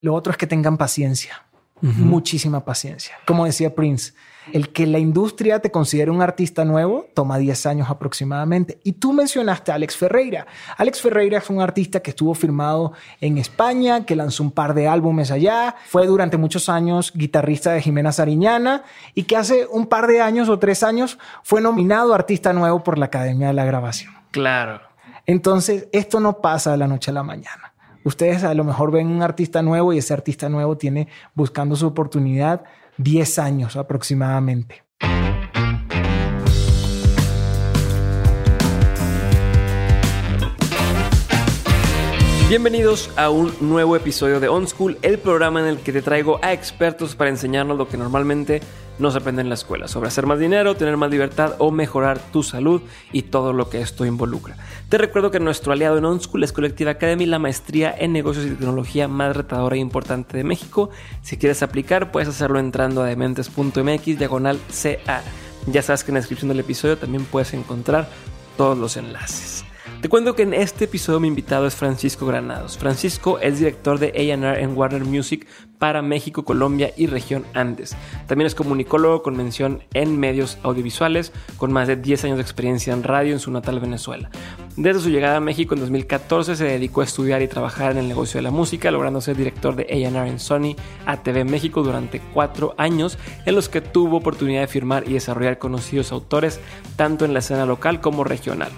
Lo otro es que tengan paciencia, muchísima paciencia. Como decía Prince, el que la industria te considere un artista nuevo toma 10 años aproximadamente. Y tú mencionaste a Alex Ferreira. Alex Ferreira es un artista que estuvo firmado en España, que lanzó un par de álbumes allá, fue durante muchos años guitarrista de Jimena Sariñana y que hace un par de años o tres años fue nominado artista nuevo por la Academia de la Grabación. Claro. Entonces, esto no pasa de la noche a la mañana. Ustedes a lo mejor ven un artista nuevo y ese artista nuevo tiene buscando su oportunidad 10 años aproximadamente. Bienvenidos a un nuevo episodio de On School, el programa en el que te traigo a expertos para enseñarnos lo que normalmente no se aprende en la escuela, sobre hacer más dinero, tener más libertad o mejorar tu salud y todo lo que esto involucra. Te recuerdo que nuestro aliado en On School es Collective Academy, la maestría en negocios y tecnología más retadora e importante de México. Si quieres aplicar, puedes hacerlo entrando a dementes.mx diagonal CA. Ya sabes que en la descripción del episodio también puedes encontrar todos los enlaces. Te cuento que en este episodio mi invitado es Francisco Granados. Francisco es director de AR en Warner Music para México, Colombia y región Andes. También es comunicólogo con mención en medios audiovisuales, con más de 10 años de experiencia en radio en su natal Venezuela. Desde su llegada a México en 2014 se dedicó a estudiar y trabajar en el negocio de la música, logrando ser director de AR en Sony ATV México durante cuatro años, en los que tuvo oportunidad de firmar y desarrollar conocidos autores tanto en la escena local como regional.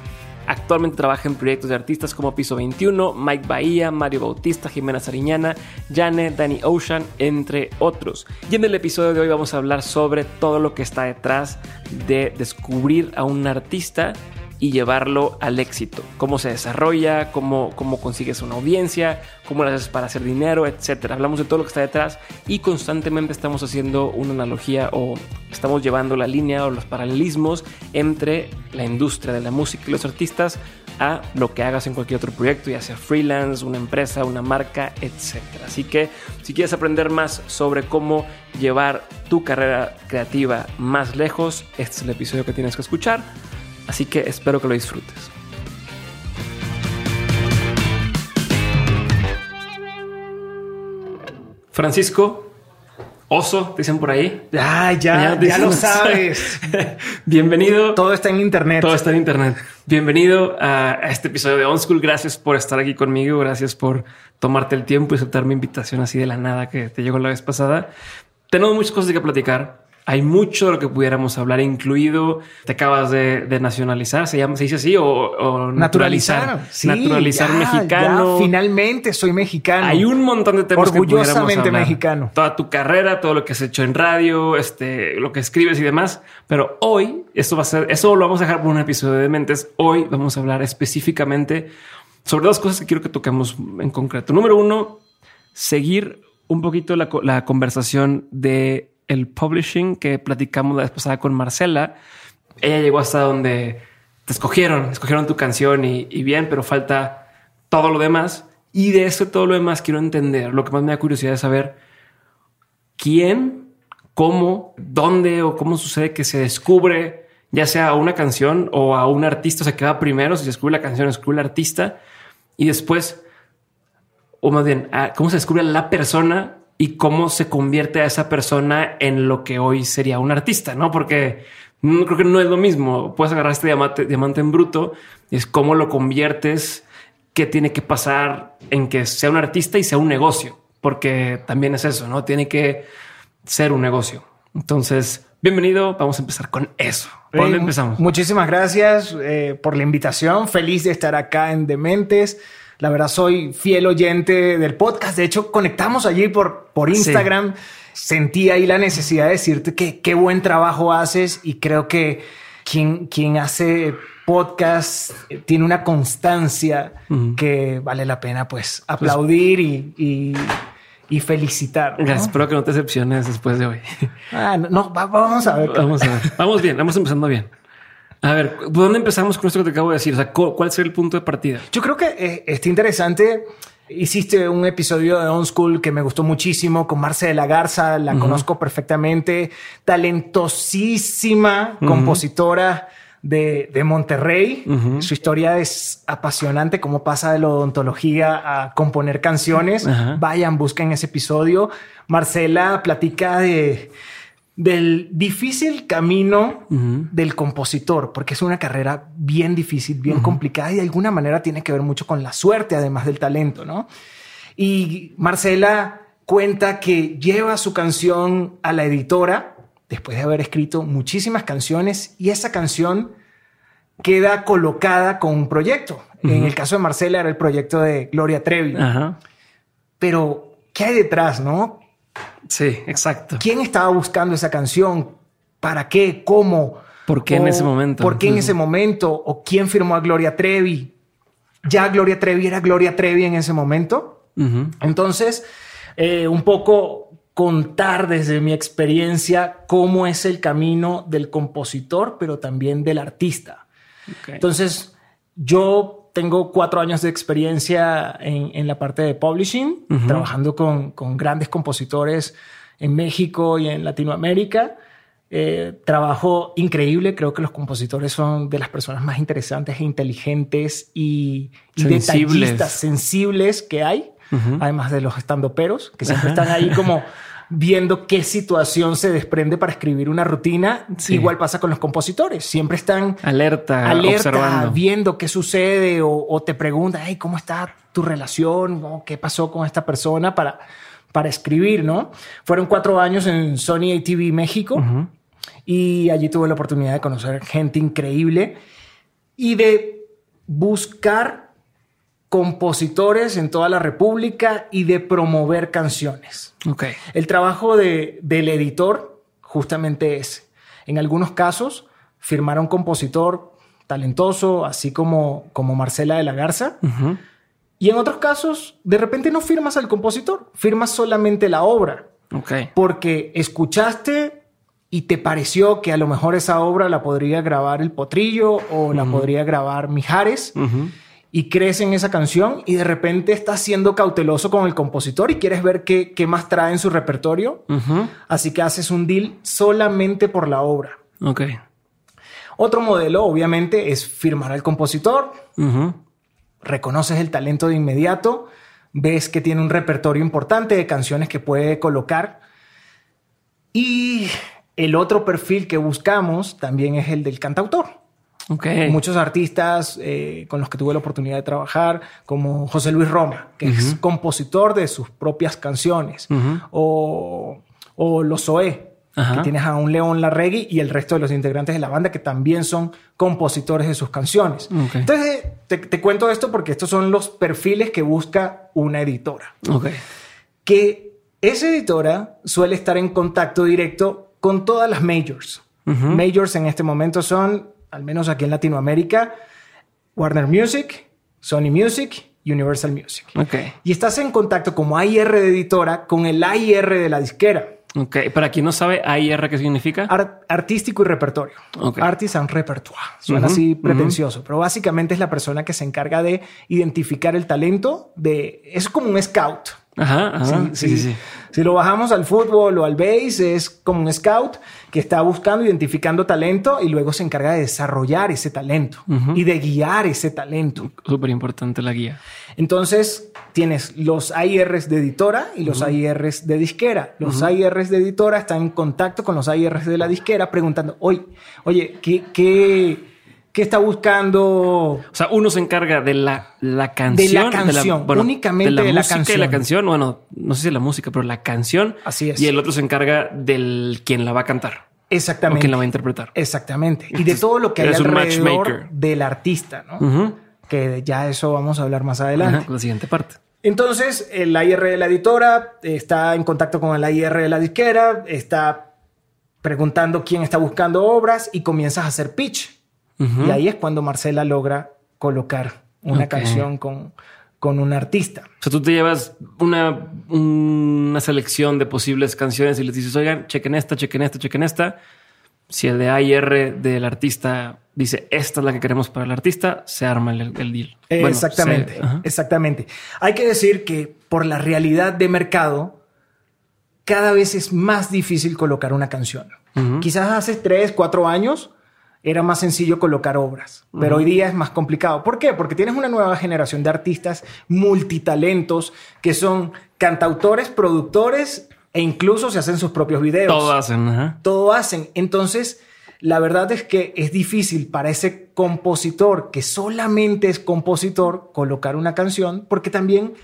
Actualmente trabaja en proyectos de artistas como Piso 21, Mike Bahía, Mario Bautista, Jimena Sariñana, Jane, Danny Ocean, entre otros. Y en el episodio de hoy vamos a hablar sobre todo lo que está detrás de descubrir a un artista y llevarlo al éxito. Cómo se desarrolla, cómo, cómo consigues una audiencia, cómo lo haces para hacer dinero, etc. Hablamos de todo lo que está detrás y constantemente estamos haciendo una analogía o estamos llevando la línea o los paralelismos entre la industria de la música y los artistas a lo que hagas en cualquier otro proyecto, ya sea freelance, una empresa, una marca, etc. Así que si quieres aprender más sobre cómo llevar tu carrera creativa más lejos, este es el episodio que tienes que escuchar. Así que espero que lo disfrutes. Francisco, oso, dicen por ahí. Ah, ya, ya, lo sabes. Bienvenido. Todo está en internet. Todo está en internet. Bienvenido a, este episodio de On School. Gracias por estar aquí conmigo. Gracias por tomarte el tiempo y aceptar mi invitación así de la nada que te llegó la vez pasada. Tenemos muchas cosas que platicar. Hay mucho de lo que pudiéramos hablar, incluido, te acabas de, nacionalizar, se llama, se dice así, o, naturalizar. Naturalizar, mexicano. finalmente soy mexicano. Hay un montón de temas Orgullosamente mexicano. Toda tu carrera, todo lo que has hecho en radio, este, lo que escribes y demás. Pero hoy, esto va a ser, eso lo vamos a dejar por un episodio de Mentes. Hoy vamos a hablar específicamente sobre dos cosas que quiero que toquemos en concreto. Número uno, seguir un poquito la, la conversación de el publishing que platicamos la vez pasada con Marcela. Ella llegó hasta donde te escogieron, escogieron tu canción y, bien, pero falta todo lo demás. Y de eso todo lo demás quiero entender. Lo que más me da curiosidad es saber quién, cómo, dónde o cómo sucede que se descubre ya sea a una canción o a un artista, o sea, que va primero, si se descubre la canción, se descubre el artista y después, o más bien, cómo se descubre la persona y cómo se convierte a esa persona en lo que hoy sería un artista, ¿no? Porque creo que no es lo mismo. Puedes agarrar este diamante, diamante en bruto y es cómo lo conviertes, qué tiene que pasar en que sea un artista y sea un negocio, porque también es eso, ¿no? Tiene que ser un negocio. Entonces, bienvenido. Vamos a empezar con eso. ¿Por dónde empezamos? Muchísimas gracias eh, por la invitación. Feliz de estar acá en Dementes. La verdad, soy fiel oyente del podcast. De hecho, conectamos allí por, por Instagram. Sentí ahí la necesidad de decirte que qué buen trabajo haces y creo que quien, quien hace podcast tiene una constancia que vale la pena pues aplaudir y, y, felicitar. Espero que no te decepciones después de hoy. Ah, no, vamos a ver. Vamos a ver. Vamos bien, vamos empezando bien. A ver, ¿dónde empezamos con esto que te acabo de decir? O sea, ¿cuál sería el punto de partida? Yo creo que eh, está interesante. Hiciste un episodio de On School que me gustó muchísimo con Marce de la Garza, la conozco perfectamente, talentosísima compositora de, de Monterrey. Su historia es apasionante, cómo pasa de la odontología a componer canciones. Vayan, busquen ese episodio. Marcela platica de del difícil camino del compositor, porque es una carrera bien difícil, bien complicada y de alguna manera tiene que ver mucho con la suerte, además del talento, ¿no? Y Marcela cuenta que lleva su canción a la editora después de haber escrito muchísimas canciones y esa canción queda colocada con un proyecto. En el caso de Marcela era el proyecto de Gloria Trevi. Pero, ¿qué hay detrás, no? Sí, exacto. ¿Quién estaba buscando esa canción? ¿Para qué? ¿Cómo? ¿Por qué en ese momento? ¿Por qué en ese momento? ¿O quién firmó a Gloria Trevi? ¿Ya Gloria Trevi era Gloria Trevi en ese momento? Entonces, eh, un poco contar desde mi experiencia cómo es el camino del compositor, pero también del artista. Entonces, yo tengo cuatro años de experiencia en, la parte de publishing, trabajando con, grandes compositores en México y en Latinoamérica. Eh, trabajo increíble. Creo que los compositores son de las personas más interesantes e inteligentes y, detallistas, sensibles que hay. Además de los estandoperos, que siempre están ahí como viendo qué situación se desprende para escribir una rutina. Igual pasa con los compositores. Siempre están alerta, alerta viendo qué sucede o, te preguntan, hey, ¿cómo está tu relación? ¿Qué pasó con esta persona para, para escribir? ¿no? Fueron cuatro años en Sony ATV México y allí tuve la oportunidad de conocer gente increíble y de buscar compositores en toda la República y de promover canciones. Okay. El trabajo de, del editor justamente es, en algunos casos, firmar a un compositor talentoso, así como, como Marcela de la Garza. Y en otros casos, de repente no firmas al compositor, firmas solamente la obra. Okay. Porque escuchaste y te pareció que a lo mejor esa obra la podría grabar el Potrillo o la podría grabar Mijares y crees en esa canción y de repente estás siendo cauteloso con el compositor y quieres ver qué, qué más trae en su repertorio. Así que haces un deal solamente por la obra. Ok. Otro modelo, obviamente, es firmar al compositor. Reconoces el talento de inmediato. Ves que tiene un repertorio importante de canciones que puede colocar. Y el otro perfil que buscamos también es el del cantautor. Muchos artistas eh, con los que tuve la oportunidad de trabajar, como José Luis Roma, que es compositor de sus propias canciones, o, o Los Zoé, que tienes a un León Larregui y el resto de los integrantes de la banda que también son compositores de sus canciones. Entonces, te, cuento esto porque estos son los perfiles que busca una editora. Que esa editora suele estar en contacto directo con todas las majors. Majors en este momento son al menos aquí en Latinoamérica, Warner Music, Sony Music, Universal Music. Okay. Y estás en contacto como AIR de editora con el AIR de la disquera. Ok, para quien no sabe, AIR, ¿qué significa? artístico y repertorio. Okay. Artist and repertoire. Suena así pretencioso, pero básicamente es la persona que se encarga de identificar el talento de... Es como un scout. Ajá, sí, sí, sí, Si lo bajamos al fútbol o al base, es como un scout que está buscando, identificando talento y luego se encarga de desarrollar ese talento y de guiar ese talento. Súper importante la guía. Entonces tienes los AIRs de editora y los AIRs de disquera. Los AIRs de editora están en contacto con los AIRs de la disquera preguntando, oye, oye, ¿qué, qué, qué está buscando? O sea, uno se encarga de la, la canción. De la canción, únicamente de la música canción. y la canción. Bueno, no sé si la música, pero la canción. Así es. Y el otro se encarga del quien la va a cantar. O Exactamente. quien la va a interpretar. Exactamente. Y de todo lo que hay alrededor del artista, ¿no? Que ya eso vamos a hablar más adelante. Ajá, la siguiente parte. Entonces, el AIR de la editora está en contacto con el AIR de la disquera, está preguntando quién está buscando obras y comienzas a hacer pitch. Y ahí es cuando Marcela logra colocar una Ok. canción con, con un artista. O sea, tú te llevas una, una selección de posibles canciones y les dices, oigan, chequen esta, chequen esta, chequen esta. Si el de AIR del artista dice, esta es la que queremos para el artista, se arma el, el deal. Bueno, exactamente, se- exactamente. Hay que decir que por la realidad de mercado, cada vez es más difícil colocar una canción. Quizás hace tres, cuatro años era más sencillo colocar obras, pero hoy día es más complicado. ¿Por qué? Porque tienes una nueva generación de artistas multitalentos que son cantautores, productores e incluso se hacen sus propios videos Todo hacen. ajá. todo hacen. Entonces, la verdad es que es difícil para ese compositor que solamente es compositor colocar una canción, porque también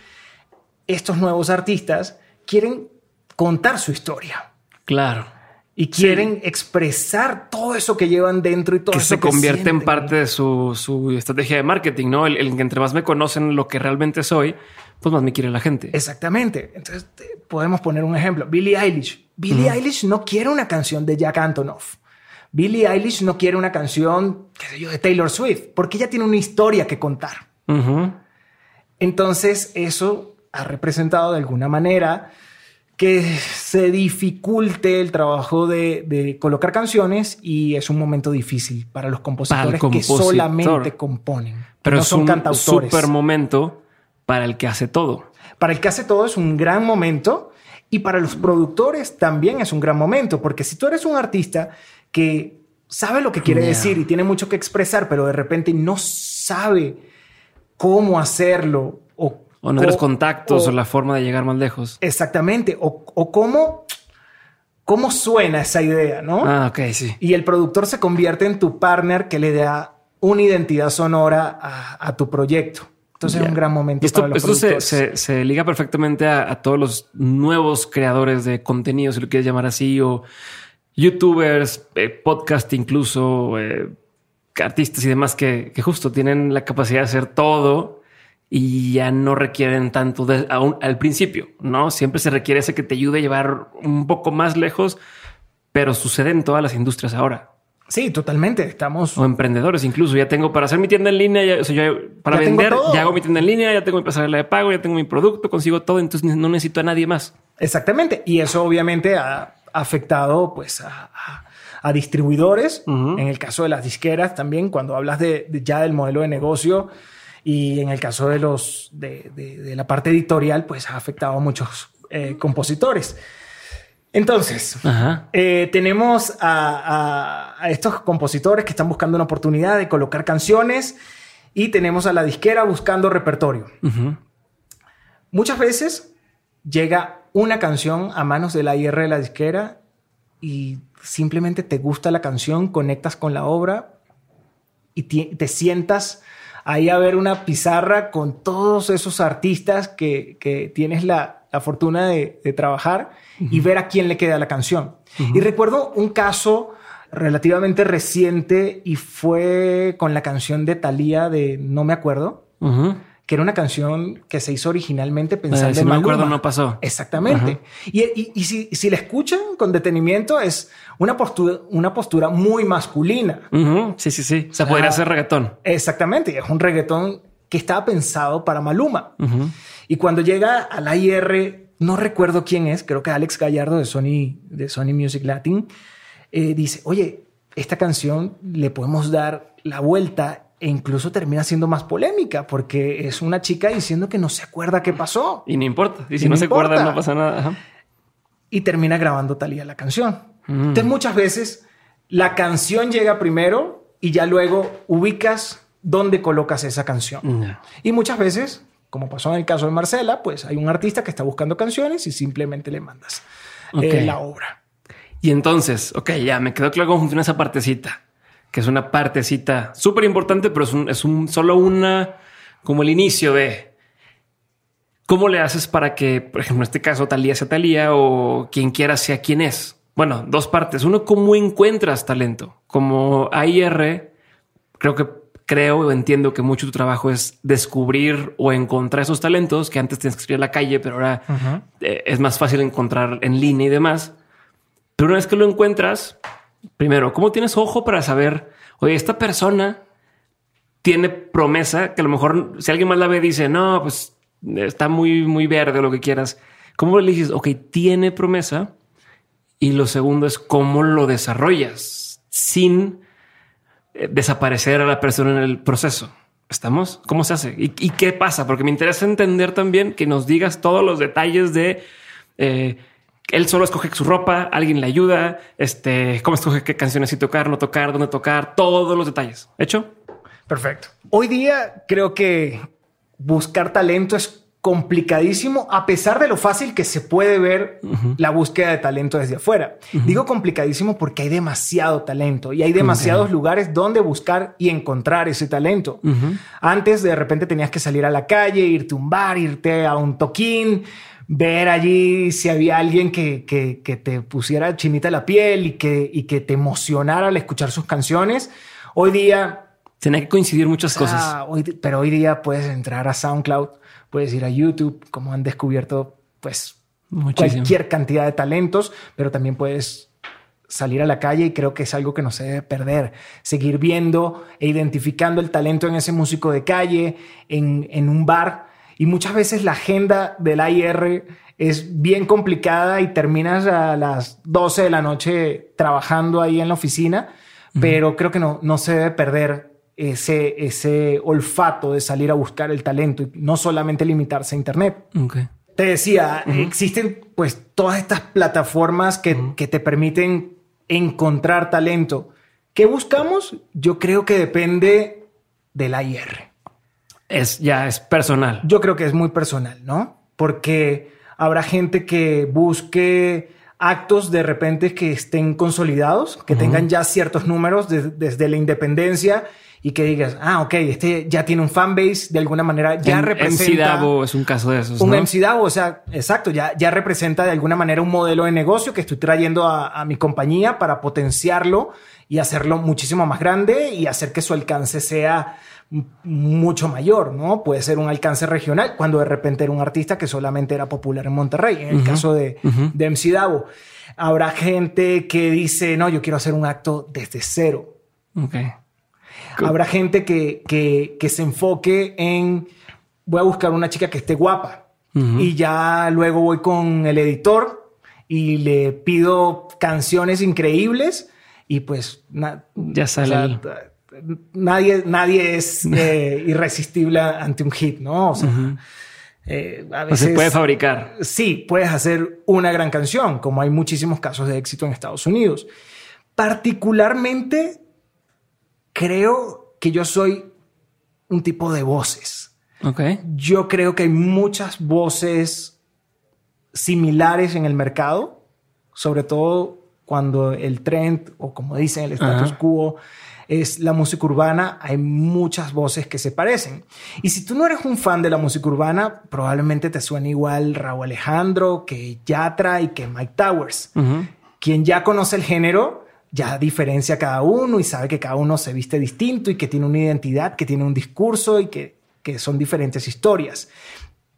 estos nuevos artistas quieren contar su historia Claro. y quieren expresar todo eso que llevan dentro y todo que eso se convierte en parte de su, su estrategia de marketing, ¿no? El, el que entre más me conocen lo que realmente soy, pues más me quiere la gente. Exactamente. Entonces, podemos poner un ejemplo. Billie Eilish. Billie Eilish no quiere una canción de Jack Antonoff. Billie Eilish no quiere una canción, qué sé yo, de Taylor Swift, porque ella tiene una historia que contar. Entonces, eso ha representado de alguna manera que se dificulte el trabajo de, de colocar canciones y es un momento difícil para los compositores que compositor. solamente componen, Pero no es son un cantautores. super momento para el que hace todo. Para el que hace todo es un gran momento y para los productores también es un gran momento, porque si tú eres un artista que sabe lo que quiere Yeah. decir y tiene mucho que expresar, pero de repente no sabe cómo hacerlo o, O no o- contactos o, o- la forma de llegar más lejos. Exactamente, o, o cómo, cómo suena esa idea, ¿no? Ah, ok, sí. Y el productor se convierte en tu partner que le da una identidad sonora a, a tu proyecto. Entonces Ya. es un gran momento Y esto, para los esto se, productores. se- se liga perfectamente a, a todos los nuevos creadores de contenido, si lo quieres llamar así, o youtubers, eh, podcast incluso, eh, artistas y demás que, que justo tienen la capacidad de hacer todo y ya no requieren tanto de- aún al principio, ¿no? Siempre se requiere ese que te ayude a llevar un poco más lejos, pero sucede en todas las industrias ahora. Sí, totalmente. Estamos O emprendedores incluso. Ya tengo para hacer mi tienda en línea, ya, o sea, yo para Ya vender, ya hago mi tienda en línea, ya tengo mi pasarela de pago, ya tengo mi producto, consigo todo, entonces no necesito a nadie más. Exactamente. Y eso obviamente ha afectado pues a, a- a distribuidores. En el caso de las disqueras también, cuando hablas de, de ya del modelo de negocio y en el caso de los de, de- de la parte editorial, pues ha afectado a muchos eh, compositores. Entonces, eh, tenemos a, a- a estos compositores que están buscando una oportunidad de colocar canciones y tenemos a la disquera buscando repertorio. Muchas veces llega una canción a manos de la IR de la disquera y simplemente te gusta la canción, conectas con la obra y te sientas ahí a ver una pizarra con todos esos artistas que, que tienes la, la fortuna de, de trabajar y ver a quién le queda la canción. Y recuerdo un caso relativamente reciente y fue con la canción de Thalía de No me acuerdo. Que era una canción que se hizo originalmente pensando Eh, si en no Maluma. acuerdo, no pasó. Exactamente. Y, y- y si, si la escuchan con detenimiento, es una postura, una postura muy masculina. Sí, sí, sí. O sea, podría Ah. ser reggaetón. Exactamente. Es un reggaetón que estaba pensado para Maluma. Y cuando llega a la IR, no recuerdo quién es, creo que Alex Gallardo de Sony, de Sony Music Latin, eh, dice, oye, esta canción le podemos dar la vuelta e incluso termina siendo más polémica porque es una chica diciendo que no se acuerda qué pasó. Y no importa. Y si Y no, no se acuerda, no pasa nada. Ajá. y termina grabando Talía la canción. Entonces muchas veces la canción llega primero y ya luego ubicas dónde colocas esa canción. Y muchas veces, como pasó en el caso de Marcela, pues hay un artista que está buscando canciones y simplemente le mandas eh, la obra. Y entonces, ok, ya me quedó claro cómo funciona esa partecita, que es una partecita súper importante, pero es, un, es un, solo una, como el inicio de cómo le haces para que, por ejemplo, en este caso, Talía sea Talía o quien quiera sea quien es. Bueno, dos partes. Uno, cómo encuentras talento. Como AIR, creo que creo o entiendo que mucho tu trabajo es descubrir o encontrar esos talentos que antes tenías que escribir en la calle, pero ahora eh, es más fácil encontrar en línea y demás. Pero una vez que lo encuentras, primero, ¿cómo tienes ojo para saber, oye, esta persona tiene promesa que a lo mejor si alguien más la ve dice, no, pues está muy, muy verde lo que quieras. ¿Cómo le dices, ok, tiene promesa? Y lo segundo es cómo lo desarrollas sin eh, desaparecer a la persona en el proceso. ¿Estamos? ¿Cómo se hace? ¿Y, qué pasa? Porque me interesa entender también que nos digas todos los detalles de eh, él solo escoge su ropa, alguien le ayuda, este, cómo escoge qué canciones y tocar, no tocar, dónde tocar, todos los detalles. ¿Hecho? Perfecto. Hoy día creo que buscar talento es complicadísimo a pesar de lo fácil que se puede ver la búsqueda de talento desde afuera. Digo complicadísimo porque hay demasiado talento y hay demasiados lugares donde buscar y encontrar ese talento. Antes de repente tenías que salir a la calle, irte a un bar, irte a un toquín, ver allí si había alguien que, que, te pusiera chinita la piel y que, y que te emocionara al escuchar sus canciones. Hoy día... Tiene que coincidir muchas cosas. pero hoy día puedes entrar a SoundCloud puedes ir a YouTube, como han descubierto, pues cualquier cantidad de talentos, pero también puedes salir a la calle y creo que es algo que no se debe perder. Seguir viendo e identificando el talento en ese músico de calle, en, en un bar. Y muchas veces la agenda del AIR es bien complicada y terminas a las 12 de la noche trabajando ahí en la oficina, pero creo que no, no se debe perder ese, ese olfato de salir a buscar el talento y no solamente limitarse a Internet. Te decía, existen pues todas estas plataformas que, que te permiten encontrar talento. ¿Qué buscamos? Yo creo que depende del IR. Es ya es personal. Yo creo que es muy personal, ¿no? Porque habrá gente que busque actos de repente que estén consolidados, que tengan ya ciertos números desde la independencia y que digas, ah, ok, este ya tiene un fanbase, de alguna manera ya representa. MC es un caso de esos. Un ¿no? MC o sea, exacto, ya, ya representa de alguna manera un modelo de negocio que estoy trayendo a, a mi compañía para potenciarlo y hacerlo muchísimo más grande y hacer que su alcance sea mucho mayor, ¿no? Puede ser un alcance regional cuando de repente era un artista que solamente era popular en Monterrey, en el caso de, de MC Davo. Habrá gente que dice, no, yo quiero hacer un acto desde cero. Okay. Habrá gente que, que, se enfoque en voy a buscar una chica que esté guapa y ya luego voy con el editor y le pido canciones increíbles y pues ya sale. Nadie, nadie es eh, irresistible ante un hit, ¿no? O sea, eh, a veces, se puede fabricar. Sí, puedes hacer una gran canción, como hay muchísimos casos de éxito en Estados Unidos. Particularmente creo que yo soy un tipo de voces. Okay. Yo creo que hay muchas voces similares en el mercado, sobre todo cuando el trend o como dicen el status quo es la música urbana, hay muchas voces que se parecen. Y si tú no eres un fan de la música urbana, probablemente te suene igual Raúl Alejandro que Yatra y que Mike Towers. Quien ya conoce el género ya diferencia a cada uno y sabe que cada uno se viste distinto y que tiene una identidad, que tiene un discurso y que, que son diferentes historias.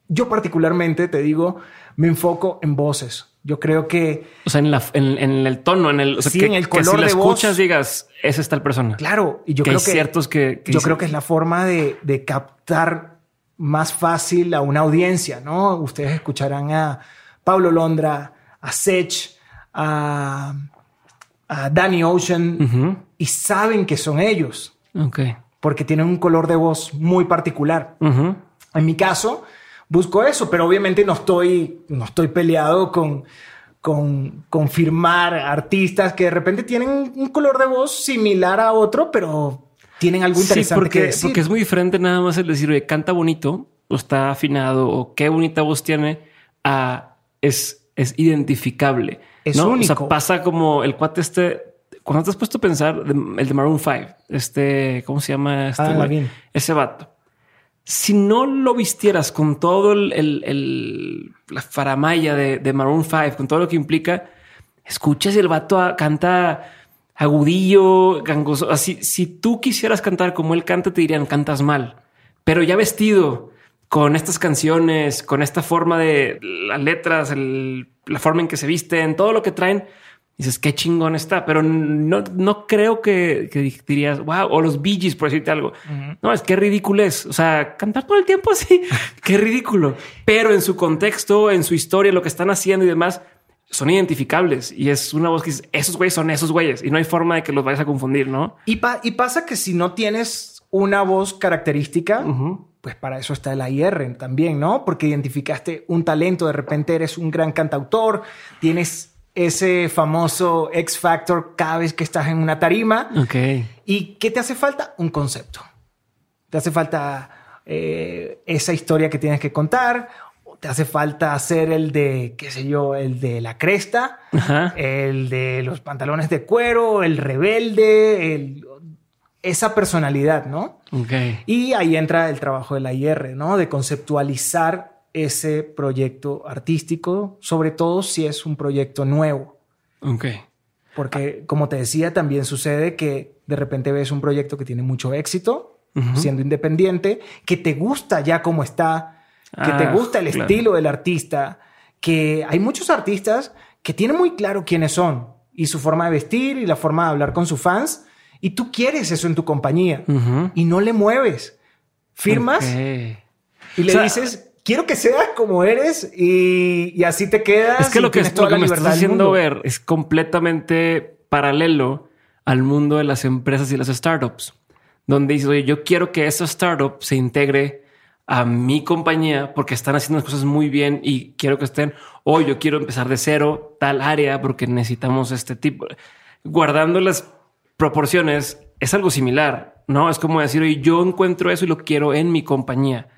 Yo particularmente, te digo, me enfoco en voces. Yo creo que... O sea, en, la, en, el tono, en el... O sea, sí, en el color que si la escuchas digas, es esta persona. Claro. Y yo creo que... ciertos que... yo creo que es la forma de, de captar más fácil a una audiencia, ¿no? Ustedes escucharán a Pablo Londra, a Sech, a a Danny Ocean y saben que son ellos. Porque tienen un color de voz muy particular. En mi caso, busco eso, pero obviamente no estoy, no estoy peleado con, con, confirmar artistas que de repente tienen un color de voz similar a otro, pero tienen algo interesante sí, porque, que decir. porque es muy diferente nada más el decir, oye, canta bonito o está afinado o qué bonita voz tiene a es, es identificable. Es ¿no? único. O sea, pasa como el cuate este. Cuando te has puesto a pensar el de Maroon 5, este, ¿cómo se llama? Este Ah. Ese vato. Si no lo vistieras con todo el, el- la faramaya de, Maroon 5, con todo lo que implica, escuchas el vato a- canta agudillo, gangoso. Así, si tú quisieras cantar como él canta, te dirían cantas mal, pero ya vestido con estas canciones, con esta forma de las letras, la forma en que se visten, todo lo que traen, dices qué chingón está, pero no, no creo que, que dirías wow, o los Bee Gees, por decirte algo. No, es que ridículo es. O sea, cantar todo el tiempo así, qué ridículo. Pero en su contexto, en su historia, lo que están haciendo y demás, son identificables y es una voz que dice esos güeyes son esos güeyes y no hay forma de que los vayas a confundir, ¿no? Y, pa- y pasa que si no tienes una voz característica, pues para eso está el IR también, ¿no? Porque identificaste un talento, de repente eres un gran cantautor, tienes ese famoso X Factor cada vez que estás en una tarima. Ok. ¿Y qué te hace falta? Un concepto. Te hace falta eh, esa historia que tienes que contar. o Te hace falta hacer el de, qué sé yo, el de la cresta, Ajá. el de los pantalones de cuero, el rebelde, el- esa personalidad, ¿no? Y ahí entra el trabajo de la IR, ¿no? De conceptualizar ese proyecto artístico, sobre todo si es un proyecto nuevo. Ok. Porque, como te decía, también sucede que de repente ves un proyecto que tiene mucho éxito, siendo independiente, que te gusta ya cómo está, que te Ah, gusta el claro. estilo del artista, que hay muchos artistas que tienen muy claro quiénes son y su forma de vestir y la forma de hablar con sus fans, y tú quieres eso en tu compañía y no le mueves. Firmas y le O sea, dices, quiero que seas como eres y, y así te quedas. Es que lo que, lo me estás del haciendo ver es completamente paralelo al mundo de las empresas y las startups, donde dices, oye, yo quiero que esa startup se integre a mi compañía porque están haciendo las cosas muy bien y quiero que estén, o yo quiero empezar de cero tal área porque necesitamos este tipo. Guardando las proporciones, es algo similar, ¿no? Es como decir, oye, yo encuentro eso y lo quiero en mi compañía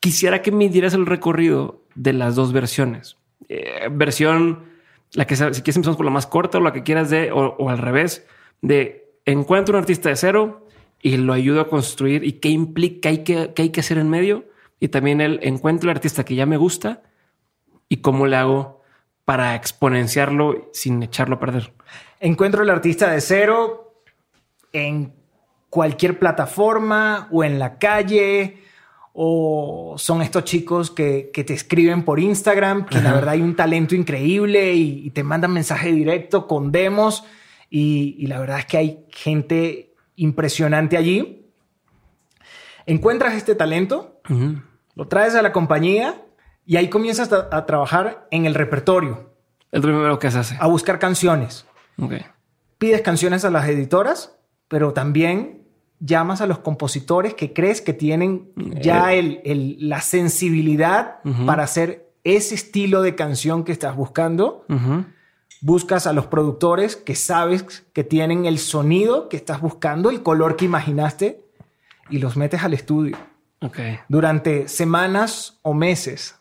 quisiera que me dieras el recorrido de las dos versiones. Eh, versión, la que si quieres empezamos por la más corta o la que quieras de, o, al revés, de encuentro un artista de cero y lo ayudo a construir y qué implica, hay que, qué hay que hacer en medio. Y también el encuentro el artista que ya me gusta y cómo le hago para exponenciarlo sin echarlo a perder. Encuentro el artista de cero en cualquier plataforma o en la calle o son estos chicos que, que te escriben por Instagram, que la verdad hay un talento increíble y, y te mandan mensaje directo con demos y, y la verdad es que hay gente impresionante allí. Encuentras este talento, lo traes a la compañía y ahí comienzas a, a trabajar en el repertorio, Es lo primero que se hace. a buscar canciones Ok. pides canciones a las editoras, pero también llamas a los compositores que crees que tienen ya el- el- la sensibilidad para hacer ese estilo de canción que estás buscando. Buscas a los productores que sabes que tienen el sonido que estás buscando, el color que imaginaste, y los metes al estudio durante semanas o meses.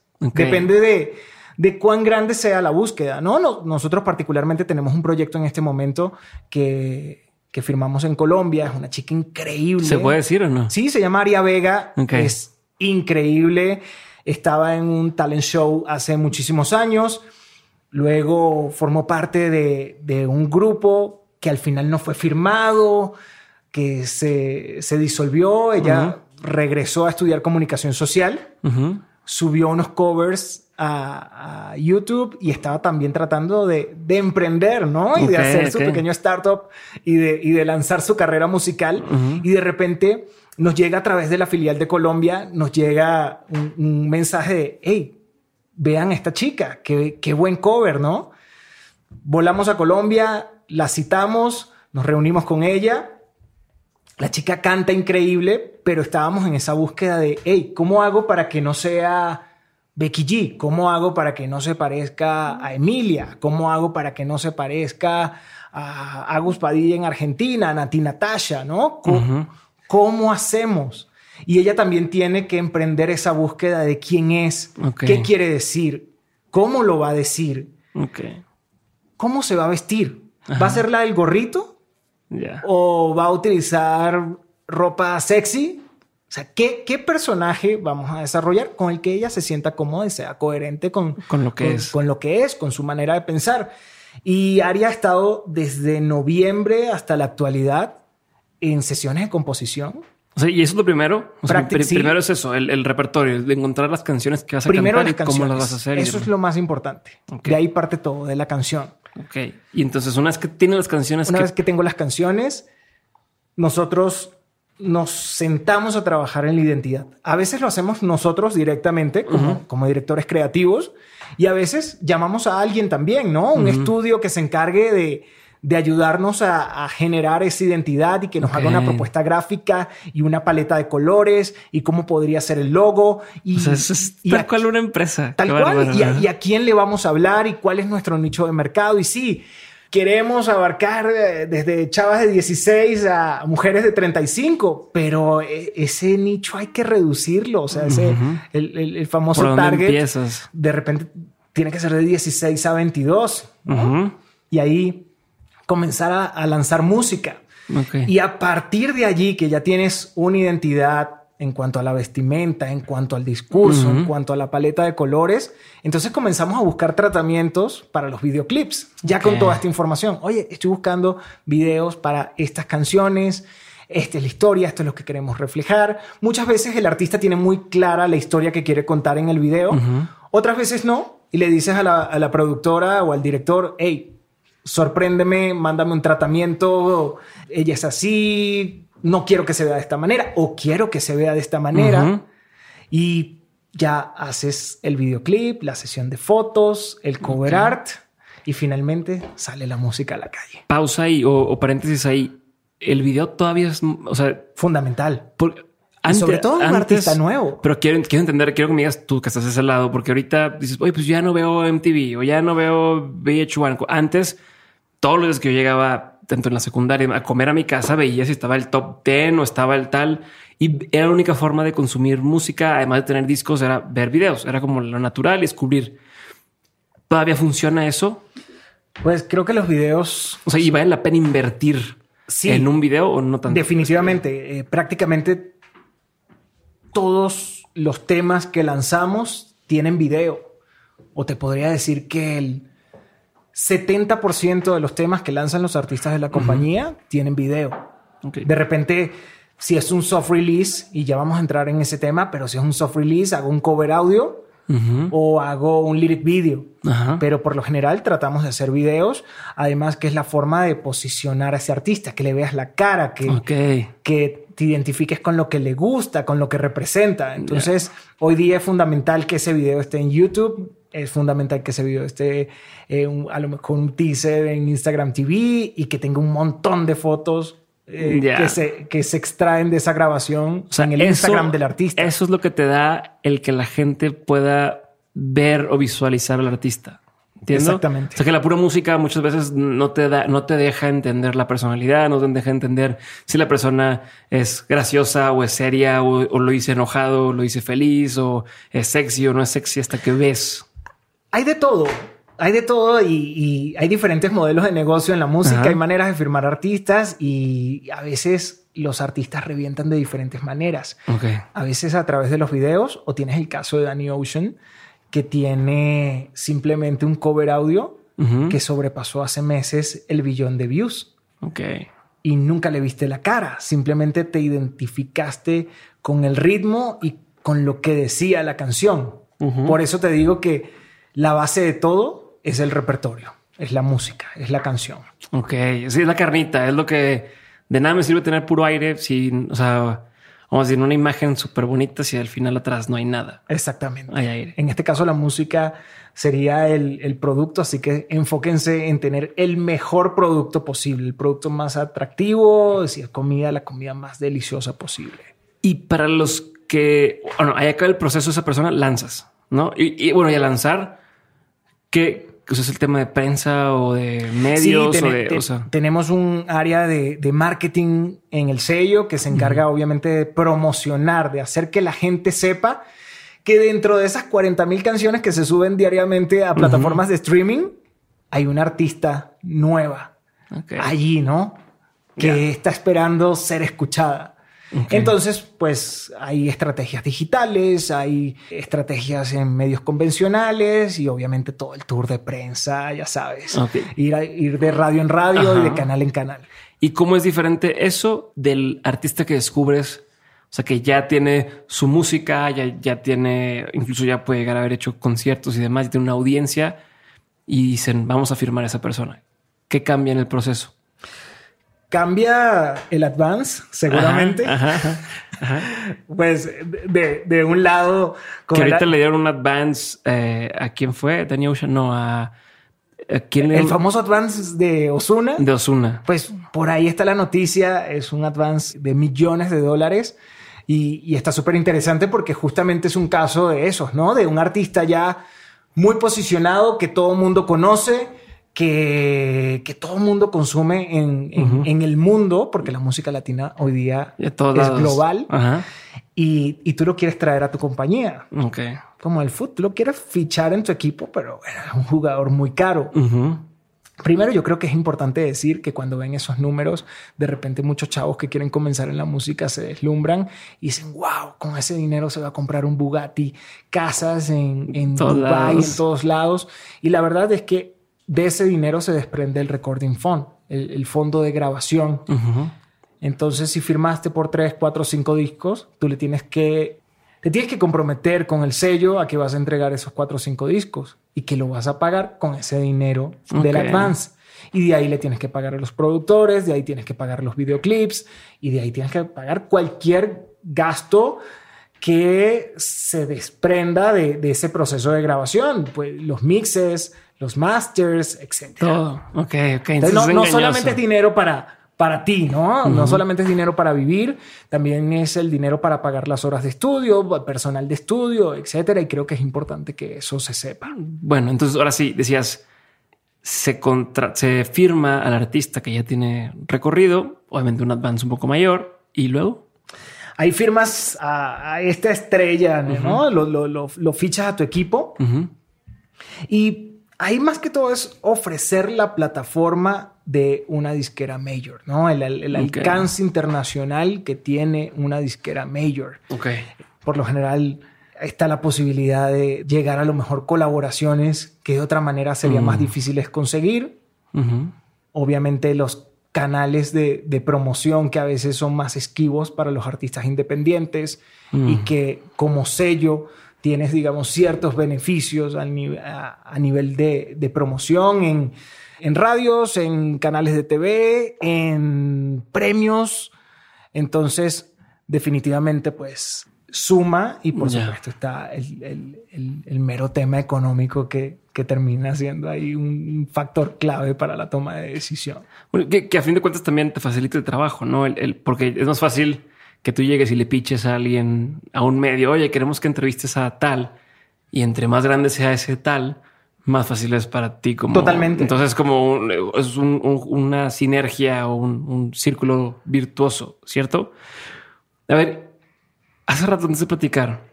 Depende de, de cuán grande sea la búsqueda, ¿no? No- Nosotros particularmente tenemos un proyecto en este momento que, que firmamos en Colombia. Es una chica increíble. ¿Se puede decir o no? Sí, se llama Aria Vega. Es increíble. Estaba en un talent show hace muchísimos años. Luego formó parte de, de un grupo que al final no fue firmado, que se, se disolvió. Ella regresó a estudiar comunicación social, subió unos covers a, a YouTube y estaba también tratando de, de emprender, ¿no? Y de hacer su pequeño startup y de, y de lanzar su carrera musical. Y de repente nos llega a través de la filial de Colombia, nos llega un, un mensaje de, hey, vean a esta chica, qué, qué buen cover, ¿no? Volamos a Colombia, la citamos, nos reunimos con ella. La chica canta increíble, pero estábamos en esa búsqueda de, hey, ¿cómo hago para que no sea Becky G, ¿cómo hago para que no se parezca a Emilia? ¿Cómo hago para que no se parezca a Agus Padilla en Argentina, a Nati Natasha, ¿no? ¿Cómo, ¿Cómo hacemos? Y ella también tiene que emprender esa búsqueda de quién es, qué quiere decir, cómo lo va a decir, cómo se va a vestir. ¿Va a ser la del gorrito? ¿O va a utilizar ropa sexy? O sea, ¿qué, ¿qué, personaje vamos a desarrollar con el que ella se sienta cómoda y sea coherente con, con lo que es? Con lo que es, con su manera de pensar. Y Ari ha estado desde noviembre hasta la actualidad en sesiones de composición y eso es lo primero. Primero es eso, el, repertorio, de encontrar las canciones que vas a cantar y cómo las vas a hacer. Eso es lo más importante. De ahí parte todo, de la canción. Ok. Y entonces, una vez que tienes las canciones... Una vez que tengo las canciones, nosotros nos sentamos a trabajar en la identidad. A veces lo hacemos nosotros directamente como, como directores creativos y a veces llamamos a alguien también, ¿no? Un estudio que se encargue de de ayudarnos a, generar esa identidad y que nos haga una propuesta gráfica y una paleta de colores y cómo podría ser el logo. Y, es tal cual una empresa. Tal cual. Y a, y a, quién le vamos a hablar y cuál es nuestro nicho de mercado. Y sí, queremos abarcar eh, desde chavas de 16 a mujeres de 35, pero eh, ese nicho hay que reducirlo. O sea, ese, el, famoso target de repente tiene que ser de 16 a 22. Y ahí comenzar a, lanzar música. Y a partir de allí, que ya tienes una identidad en cuanto a la vestimenta, en cuanto al discurso, en cuanto a la paleta de colores, entonces comenzamos a buscar tratamientos para los videoclips, ya con toda esta información. Oye, estoy buscando videos para estas canciones. Esta es la historia, esto es lo que queremos reflejar. Muchas veces el artista tiene muy clara la historia que quiere contar en el video, otras veces no, y le dices a la, a la productora o al director, hey, sorpréndeme, mándame un tratamiento, ella es así, no quiero que se vea de esta manera o quiero que se vea de esta manera. Y ya haces el videoclip, la sesión de fotos, el cover art y finalmente sale la música a la calle. Pausa ahí o, paréntesis ahí. El video todavía es, o sea, fundamental. sobre todo un artista nuevo. Pero quiero, quiero entender, quiero que me digas tú que estás a ese lado, porque ahorita dices, oye, pues ya no veo MTV o ya no veo VH1. Antes todos los días que yo llegaba, tanto en la secundaria, a comer a mi casa, veía si estaba el top 10 o estaba el tal. Y era la única forma de consumir música, además de tener discos, era ver videos. Era como lo natural y descubrir. ¿Todavía funciona eso? Pues creo que los videos... O sea, ¿y vale la pena invertir en un video o no tanto? Definitivamente. Eh, prácticamente todos los temas que lanzamos tienen video. O te podría decir que el 70% de los temas que lanzan los artistas de la compañía tienen video. De repente, si es un soft release, y ya vamos a entrar en ese tema, pero si es un soft release, hago un cover audio o hago un lyric video. Pero por lo general tratamos de hacer videos, además que es la forma de posicionar a ese artista, que le veas la cara, que, que te identifiques con lo que le gusta, con lo que representa. Entonces, hoy día es fundamental que ese video esté en YouTube es fundamental que ese video esté eh, a lo mejor un teaser en Instagram TV y que tenga un montón de fotos eh, que, se, que se extraen de esa grabación en el Instagram del artista. Eso es lo que te da el que la gente pueda ver o visualizar al artista. ¿Entiendo? Exactamente. O sea que la pura música muchas veces no te da, no te deja entender la personalidad, no te deja entender si la persona es graciosa o es seria o, o lo hice enojado o lo hice feliz o es sexy o no es sexy hasta que ves hay de todo. Hay de todo y, hay diferentes modelos de negocio en la música. Hay maneras de firmar artistas y a veces los artistas revientan de diferentes maneras. A veces a través de los videos o tienes el caso de Danny Ocean que tiene simplemente un cover audio que sobrepasó hace meses el billón de views. Y nunca le viste la cara. Simplemente te identificaste con el ritmo y con lo que decía la canción. Por eso te digo que la base de todo es el repertorio, es la música, es la canción. Ok, sí, es la carnita, es lo que de nada me sirve tener puro aire si, o sea, vamos a decir, una imagen súper bonita si al final atrás no hay nada. Exactamente. Hay aire. En este caso, la música sería el, el, producto, así que enfóquense en tener el mejor producto posible, el producto más atractivo, si es comida, la comida más deliciosa posible. Y para los que, bueno, ahí acaba el proceso, esa persona lanzas ¿no? Y, bueno, y a lanzar, ¿qué es el tema de prensa o de medios? Sí, o de, tenemos un área de, marketing en el sello que se encarga obviamente de promocionar, de hacer que la gente sepa que dentro de esas 40 mil canciones que se suben diariamente a plataformas de streaming, hay una artista nueva allí, ¿no? Que está esperando ser escuchada. Entonces, pues hay estrategias digitales, hay estrategias en medios convencionales y obviamente todo el tour de prensa, ya sabes. Ir, ir de radio en radio y de canal en canal. ¿Y cómo es diferente eso del artista que descubres? O sea, que ya tiene su música, ya, ya tiene, incluso ya puede llegar a haber hecho conciertos y demás, y tiene una audiencia y dicen, vamos a firmar a esa persona. ¿Qué cambia en el proceso? Cambia el advance, seguramente. Pues de, un lado. Que ahorita le dieron un advance eh, a quién fue, Ocean, no, a. quién el famoso advance de Osuna. De Osuna. Pues por ahí está la noticia. Es un advance de millones de dólares. Y, y está súper interesante porque justamente es un caso de esos, ¿no? De un artista ya muy posicionado que todo el mundo conoce que, que todo el mundo consume en, en, el mundo, porque la música latina hoy día es global. Y, y, tú lo quieres traer a tu compañía. Okay. Como el fútbol, lo quieres fichar en tu equipo, pero es un jugador muy caro. Primero, yo creo que es importante decir que cuando ven esos números, de repente muchos chavos que quieren comenzar en la música se deslumbran y dicen, wow, con ese dinero se va a comprar un Bugatti, casas en, en Dubai, en todos lados. Y la verdad es que de ese dinero se desprende el recording fund, el, fondo de grabación. Entonces, si firmaste por tres, cuatro, cinco discos, tú le tienes que, te tienes que comprometer con el sello a que vas a entregar esos cuatro o cinco discos y que lo vas a pagar con ese dinero del advance. Y de ahí le tienes que pagar a los productores, de ahí tienes que pagar los videoclips y de ahí tienes que pagar cualquier gasto que se desprenda de, de ese proceso de grabación, pues los mixes, los masters, etc. Todo. Ok, ok. no, solamente es dinero para, para ti, ¿no? No solamente es dinero para vivir, también es el dinero para pagar las horas de estudio, personal de estudio, etcétera. Y creo que es importante que eso se sepa. Bueno, entonces ahora sí, decías, se, contra se firma al artista que ya tiene recorrido, obviamente un advance un poco mayor, y luego. Ahí firmas a, esta estrella, ¿no? lo, lo, lo, fichas a tu equipo. Y ahí más que todo es ofrecer la plataforma de una disquera mayor, ¿no? El, alcance internacional que tiene una disquera mayor. Por lo general está la posibilidad de llegar a lo mejor colaboraciones que de otra manera serían más mm. difíciles conseguir. Obviamente los canales de, promoción que a veces son más esquivos para los artistas independientes y mm. que como sello tienes, digamos, ciertos beneficios a, nivel de, promoción en, en, radios, en canales de TV, en premios. Entonces, definitivamente, pues suma y por supuesto está el, mero tema económico que, termina siendo ahí un factor clave para la toma de decisión. que, a fin de cuentas también te facilita el trabajo, ¿no? Porque es más fácil que tú llegues y le piches a alguien, a un medio, oye, queremos que entrevistes a tal, y entre más grande sea ese tal, más fácil es para ti como... Totalmente. Entonces como es una sinergia o un, círculo virtuoso, ¿cierto? A ver, hace rato antes de platicar,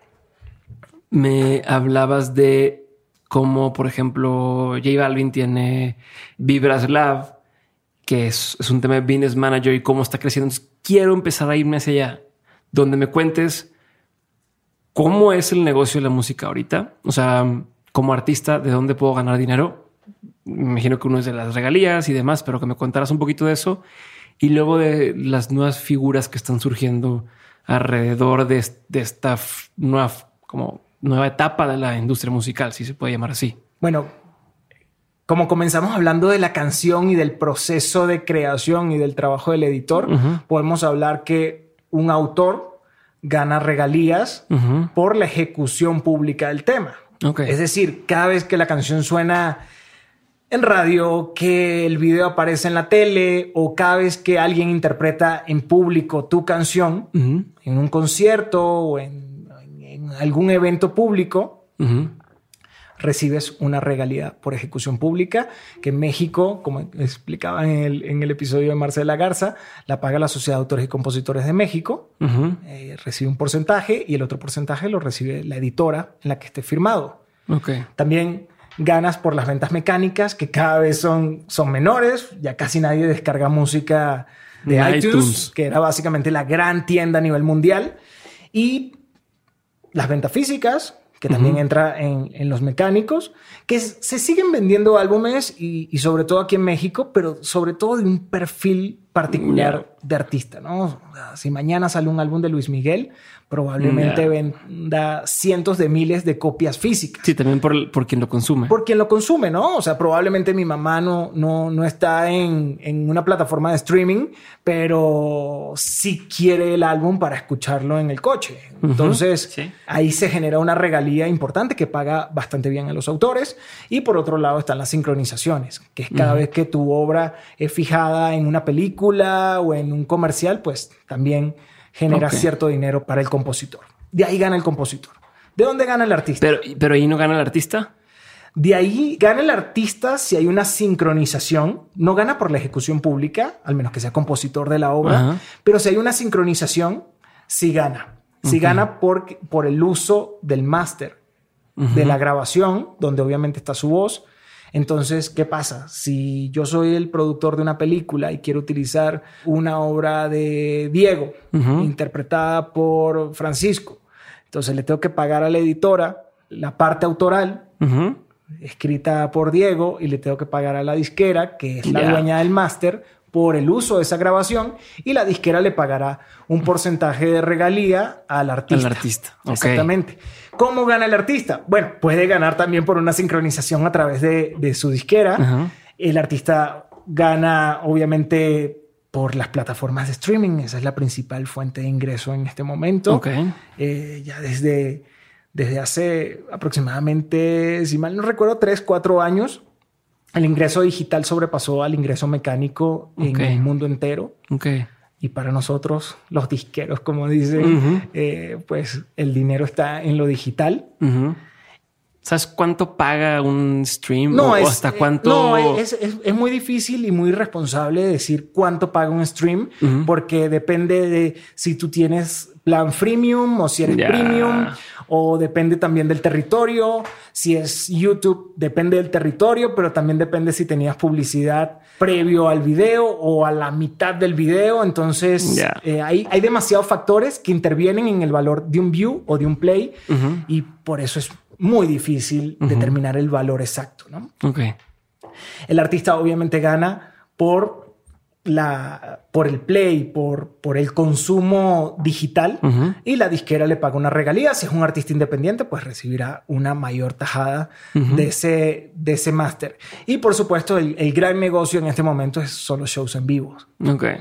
me hablabas de cómo, por ejemplo, J Balvin tiene Vibras Lab, que es, es un tema de business manager y cómo está creciendo. Quiero empezar a irme hacia allá, donde me cuentes cómo es el negocio de la música ahorita. O sea, como artista, ¿de dónde puedo ganar dinero? Me imagino que uno es de las regalías y demás, pero que me contaras un poquito de eso. Y luego de las nuevas figuras que están surgiendo alrededor de, esta nueva, como nueva etapa de la industria musical, si se puede llamar así. Bueno, como comenzamos hablando de la canción y del proceso de creación y del trabajo del editor, podemos hablar que un autor gana regalías por la ejecución pública del tema. Es decir, cada vez que la canción suena en radio, que el video aparece en la tele o cada vez que alguien interpreta en público tu canción en un concierto o en algún evento público, recibes una regalía por ejecución pública que en México, como explicaba en el, en el episodio de Marcela Garza, la paga la Sociedad de Autores y Compositores de México, eh, recibe un porcentaje y el otro porcentaje lo recibe la editora en la que esté firmado. Okay. También ganas por las ventas mecánicas que cada vez son, son menores, ya casi nadie descarga música de iTunes, iTunes, que era básicamente la gran tienda a nivel mundial, y las ventas físicas, que también entra en, los mecánicos, que se siguen vendiendo álbumes y, sobre todo aquí en México, pero sobre todo de un perfil particular de artista, ¿no? si mañana sale un álbum de Luis Miguel, probablemente venda cientos de miles de copias físicas. Sí, también por, por, quien lo consume. Por quien lo consume, ¿no? O sea, probablemente mi mamá no, no, no está en, en una plataforma de streaming, pero sí quiere el álbum para escucharlo en el coche. Entonces, ahí se genera una regalía importante que paga bastante bien a los autores. Y por otro lado están las sincronizaciones, que es cada vez que tu obra es fijada en una película o en un comercial, pues también genera cierto dinero para el compositor. De ahí gana el compositor. ¿De dónde gana el artista? Pero, pero ahí no gana el artista. De ahí gana el artista si hay una sincronización. No gana por la ejecución pública, al menos que sea compositor de la obra, pero si hay una sincronización, sí gana. Sí gana por, por el uso del máster, de la grabación, donde obviamente está su voz, entonces, ¿qué pasa? Si yo soy el productor de una película y quiero utilizar una obra de Diego, interpretada por Francisco, entonces le tengo que pagar a la editora la parte autoral, escrita por Diego, y le tengo que pagar a la disquera, que es la dueña del máster, por el uso de esa grabación y la disquera le pagará un porcentaje de regalía al artista. Al artista. Exactamente. ¿Cómo gana el artista? Bueno, puede ganar también por una sincronización a través de, su disquera. El artista gana, obviamente, por las plataformas de streaming. Esa es la principal fuente de ingreso en este momento. Eh, ya desde, desde hace aproximadamente, si mal no recuerdo, tres, cuatro años, el ingreso digital sobrepasó al ingreso mecánico en el mundo entero. Okay. Y para nosotros, los disqueros, como dicen, eh, pues el dinero está en lo digital. ¿Sabes cuánto paga un stream? No, o hasta cuánto. No, es, muy difícil y muy responsable decir cuánto paga un stream, porque depende de si tú tienes plan freemium o si eres premium o depende también del territorio. Si es YouTube, depende del territorio, pero también depende si tenías publicidad previo al video o a la mitad del video. Entonces, eh, hay, hay, demasiados factores que intervienen en el valor de un view o de un play y por eso es muy difícil determinar el valor exacto. ¿no? El artista obviamente gana por la, por el play, por, por el consumo digital y la disquera le paga una regalía. Si es un artista independiente, pues recibirá una mayor tajada de ese, de ese máster. Y por supuesto, el, gran negocio en este momento es solo shows en vivo. Okay.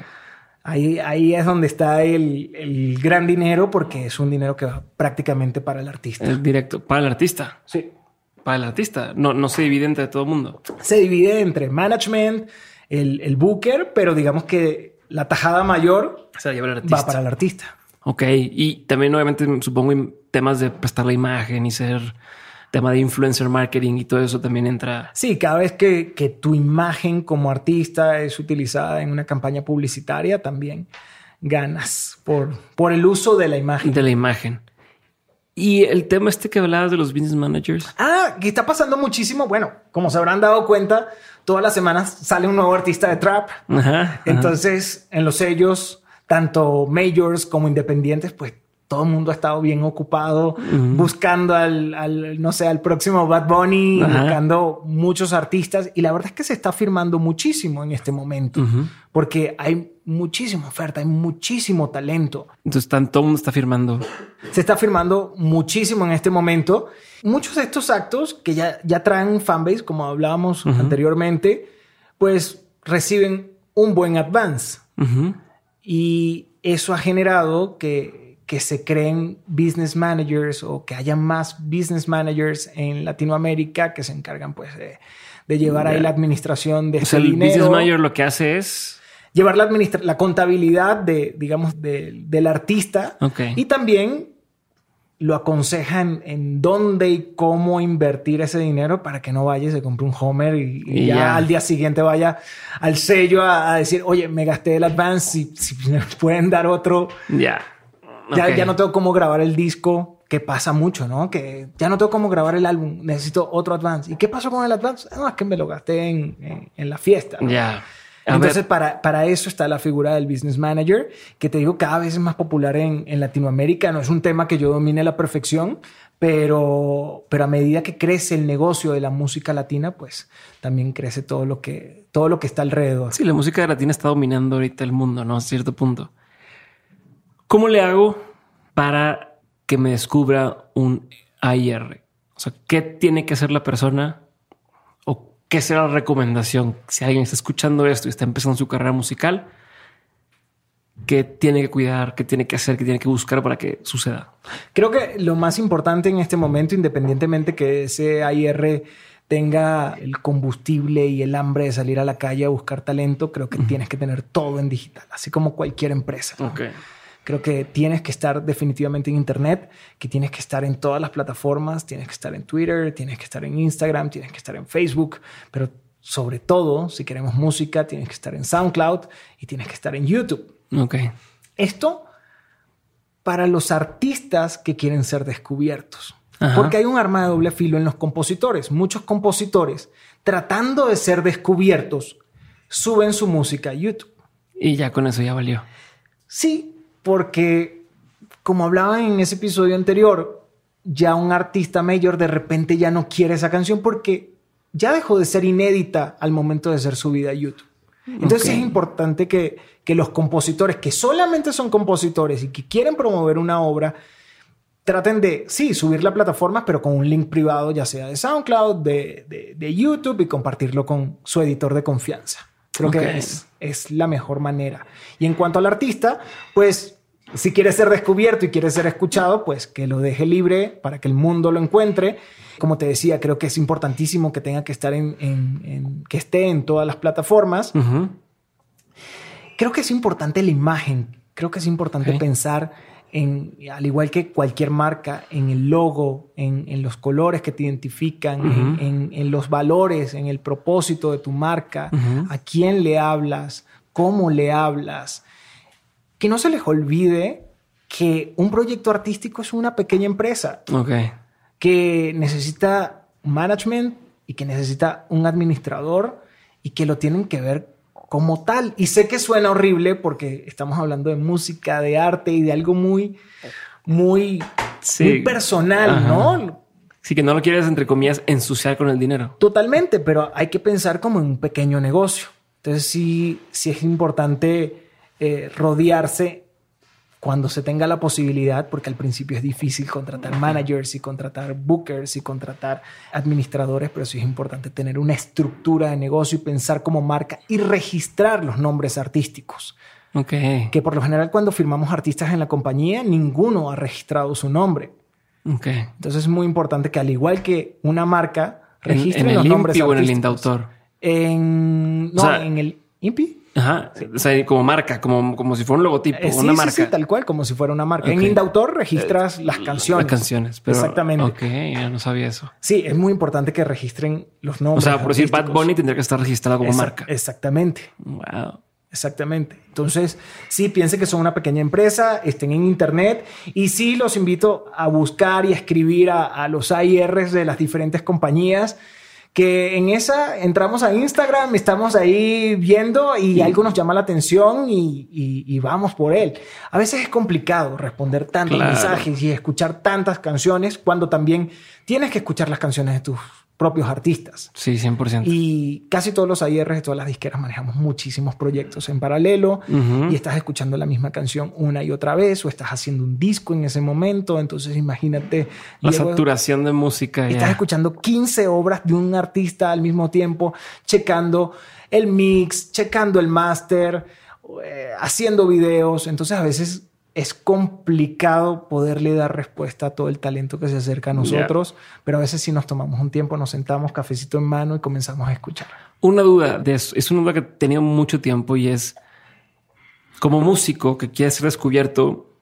Ahí, ahí es donde está el, el, gran dinero porque es un dinero que va prácticamente para el artista. El directo, para el artista. Sí. Para el artista. No, no se divide entre todo el mundo. Se divide entre management, el, el booker, pero digamos que la tajada mayor va para el artista. Ok, y también obviamente supongo temas de prestar la imagen y ser tema de influencer marketing y todo eso también entra. Sí, cada vez que, que, tu imagen como artista es utilizada en una campaña publicitaria, también ganas por, por el uso de la imagen. De la imagen. Y el tema este que hablabas de los business managers. Ah, que está pasando muchísimo. Bueno, como se habrán dado cuenta, todas las semanas sale un nuevo artista de trap. Entonces, en los sellos, tanto majors como independientes, pues todo el mundo ha estado bien ocupado buscando al, no sé, al próximo Bad Bunny, buscando muchos artistas. Y la verdad es que se está firmando muchísimo en este momento, porque hay muchísima oferta, hay muchísimo talento. Entonces, todo el mundo está firmando. Se está firmando muchísimo en este momento. Muchos de estos actos que ya, ya traen fanbase, como hablábamos anteriormente, pues reciben un buen advance. Y eso ha generado que que se creen business managers o que haya más business managers en Latinoamérica que se encargan pues de, llevar ahí la administración de ese el business manager lo que hace es llevar la, la contabilidad de, digamos, del artista y también lo aconsejan en dónde y cómo invertir ese dinero para que no vaya y se compre un Homer y, y Y ya, ya. al día siguiente vaya al sello a, a decir, oye, me gasté el advance, si, si me pueden dar otro, Ya. Ya, ya no tengo cómo grabar el disco, que pasa mucho, ¿no? Que ya no tengo cómo grabar el álbum, necesito otro advance. ¿Y qué pasó con el advance? No, es que me lo gasté en, en- en la fiesta. ¿no? Ya. Entonces, para, para eso está la figura del business manager, que te digo, cada vez es más popular en, en Latinoamérica. No es un tema que yo domine a la perfección, pero, pero a medida que crece el negocio de la música latina, pues también crece todo lo que, todo lo que está alrededor. sí, la música latina está dominando ahorita el mundo, ¿no? A cierto punto. ¿Cómo le hago para que me descubra un AIR? O sea, ¿qué tiene que hacer la persona? ¿O qué será la recomendación? Si alguien está escuchando esto y está empezando su carrera musical, ¿qué tiene que cuidar? ¿Qué tiene que hacer? ¿Qué tiene que buscar para que suceda? Creo que lo más importante en este momento, independientemente que ese AIR tenga el combustible y el hambre de salir a la calle a buscar talento, creo que tienes que tener todo en digital, así como cualquier empresa. Creo que tienes que estar definitivamente en Internet, que tienes que estar en todas las plataformas, tienes que estar en Twitter, tienes que estar en Instagram, tienes que estar en Facebook, pero sobre todo, si queremos música, tienes que estar en SoundCloud y tienes que estar en YouTube. Ok. Esto para los artistas que quieren ser descubiertos. Ajá. Porque hay un arma de doble filo en los compositores. Muchos compositores, tratando de ser descubiertos, suben su música a YouTube. Y ya con eso ya valió. Sí, porque como hablaba en ese episodio anterior, ya un artista mayor de repente ya no quiere esa canción porque ya dejó de ser inédita al momento de ser subida a YouTube. Entonces es importante que, que los compositores que solamente son compositores y que quieren promover una obra, traten de, sí, subirla a plataformas, pero con un link privado, ya sea de SoundCloud, de, de- de YouTube y compartirlo con su editor de confianza. Creo que es, es la mejor manera. Y en cuanto al artista, pues si quiere ser descubierto y quiere ser escuchado, pues que lo deje libre para que el mundo lo encuentre. Como te decía, creo que es importantísimo que tenga que estar en, en- en- que esté en todas las plataformas. Creo que es importante la imagen. Creo que es importante pensar en, al igual que cualquier marca, en el logo, en, en los colores que te identifican, en- en, en los valores, en el propósito de tu marca, a quién le hablas, cómo le hablas. Que no se les olvide que un proyecto artístico es una pequeña empresa que necesita management y que necesita un administrador y que lo tienen que ver como tal. Y sé que suena horrible porque estamos hablando de música, de arte y de algo muy, muy, Sí. muy personal, Ajá. ¿no? Sí, que no lo quieres, entre comillas, ensuciar con el dinero. Totalmente, pero hay que pensar como en un pequeño negocio. Entonces sí, sí es importante eh, rodearse cuando se tenga la posibilidad, porque al principio es difícil contratar managers y contratar bookers y contratar administradores, pero sí es importante tener una estructura de negocio y pensar como marca y registrar los nombres artísticos. Ok. Que por lo general cuando firmamos artistas en la compañía, ninguno ha registrado su nombre. Ok. Entonces es muy importante que al igual que una marca En, registre en el los nombres INPI o en el artísticos. Indautor. En, no, O sea, en el INPI. Ajá. O sea, como marca, como, como si fuera un logotipo, Eh, sí, una sí, marca. sí, tal cual, como si fuera una marca. En Ok. Indautor registras las canciones. Las canciones. Pero, Exactamente. Ok, ya no sabía eso. Sí, es muy importante que registren los O nombres. sea, por decir Bad. Bunny tendría que estar registrado como Exact- marca. Exactamente. Wow. Exactamente. Entonces, sí, piensen que son una pequeña empresa, estén en Internet y sí los invito a buscar y a escribir a, a los AIRs de las diferentes compañías. Que en esa entramos a Instagram, estamos ahí viendo y algo nos llama la atención y, y- y vamos por él. A veces es complicado responder tantos Claro. mensajes y escuchar tantas canciones cuando también tienes que escuchar las canciones de tus propios artistas. Sí, 100%. Y casi todos los AIRs de todas las disqueras manejamos muchísimos proyectos en paralelo y estás escuchando la misma canción una y otra vez o estás haciendo un disco en ese momento. Entonces imagínate. La Diego, saturación de música. Estás ya. escuchando 15 obras de un artista al mismo tiempo, checando el mix, checando el máster, eh, haciendo videos. Entonces a veces es complicado poderle dar respuesta a todo el talento que se acerca a nosotros, pero a veces sí nos tomamos un tiempo, nos sentamos, cafecito en mano y comenzamos a escuchar. Una duda de eso, es una duda que he tenido mucho tiempo y es como músico que quiere ser descubierto,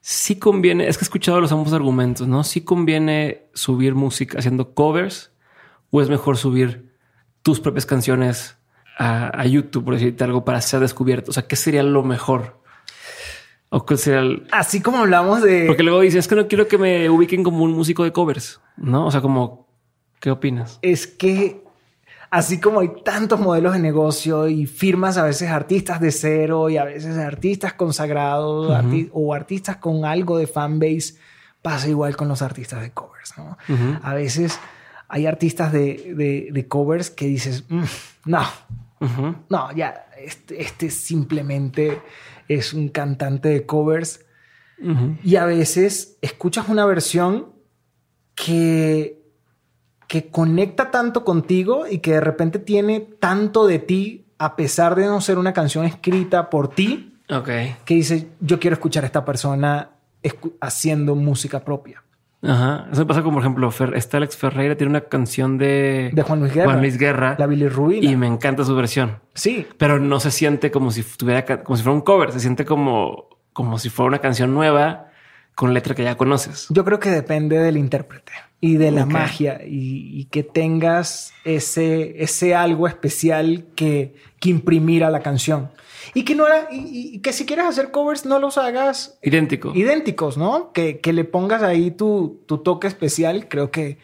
sí conviene, es que he escuchado los ambos argumentos, ¿no? Sí conviene subir música haciendo covers o es mejor subir tus propias canciones a, YouTube, por decirte algo, para ser descubierto. O sea, ¿qué sería lo mejor? O. Así como hablamos de... Porque luego dices, es que no quiero que me ubiquen como un músico de covers, ¿no? O sea, como, ¿qué opinas? Es que así como hay tantos modelos de negocio y firmas a veces artistas de cero y a veces artistas consagrados o artistas con algo de fanbase, pasa igual con los artistas de covers, ¿no? A veces hay artistas de, covers que dices, mm, no, no, ya, este, este, simplemente es un cantante de covers. Y a veces escuchas una versión que que conecta tanto contigo y que de repente tiene tanto de ti, a pesar de no ser una canción escrita por ti, okay. que dice, yo quiero escuchar a esta persona haciendo música propia. Ajá. Eso pasa como, por ejemplo, Fer Alex Ferreira tiene una canción de, de Juan Luis Guerra. Juan Luis Guerra. La. Y me encanta su versión. Sí. Pero no se siente como si tuviera, como si fuera un cover. Se siente como, como si fuera una canción nueva con letra que ya conoces. Yo creo que depende del intérprete y de la magia y, que tengas ese, ese algo especial que, que imprimir a la canción. Y que no era, y, que si quieres hacer covers, no los hagas idénticos. Idénticos, ¿no? Que, que le pongas ahí tu, tu, toque especial. Creo que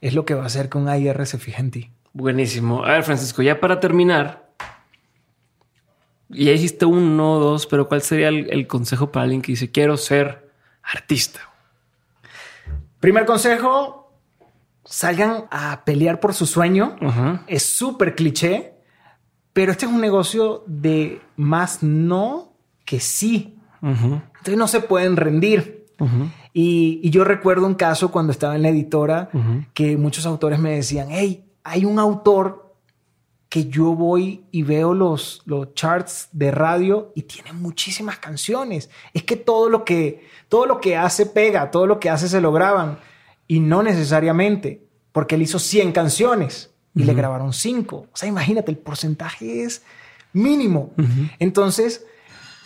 es lo que va a hacer que un AIR se fije en ti. Buenísimo. A ver, Francisco, ya para terminar, ya hiciste uno, dos, pero ¿cuál sería el, el consejo para alguien que dice quiero ser artista? Primer consejo, salgan a pelear por su sueño. Es súper cliché, pero este es un negocio de más no que sí. Entonces no se pueden rendir. y, yo recuerdo un caso cuando estaba en la editora que muchos autores me decían, hey, hay un autor que yo voy y veo los, los charts de radio y tiene muchísimas canciones. Es que todo lo que, todo lo que hace pega, todo lo que hace se lo graban. Y no necesariamente, porque él hizo 100 canciones y le grabaron 5. O sea, imagínate, el porcentaje es mínimo. Entonces,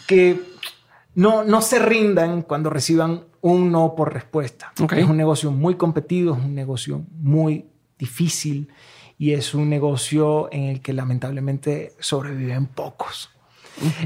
que no, no se rindan cuando reciban un no por respuesta. Es un negocio muy competido, es un negocio muy difícil y es un negocio en el que lamentablemente sobreviven pocos.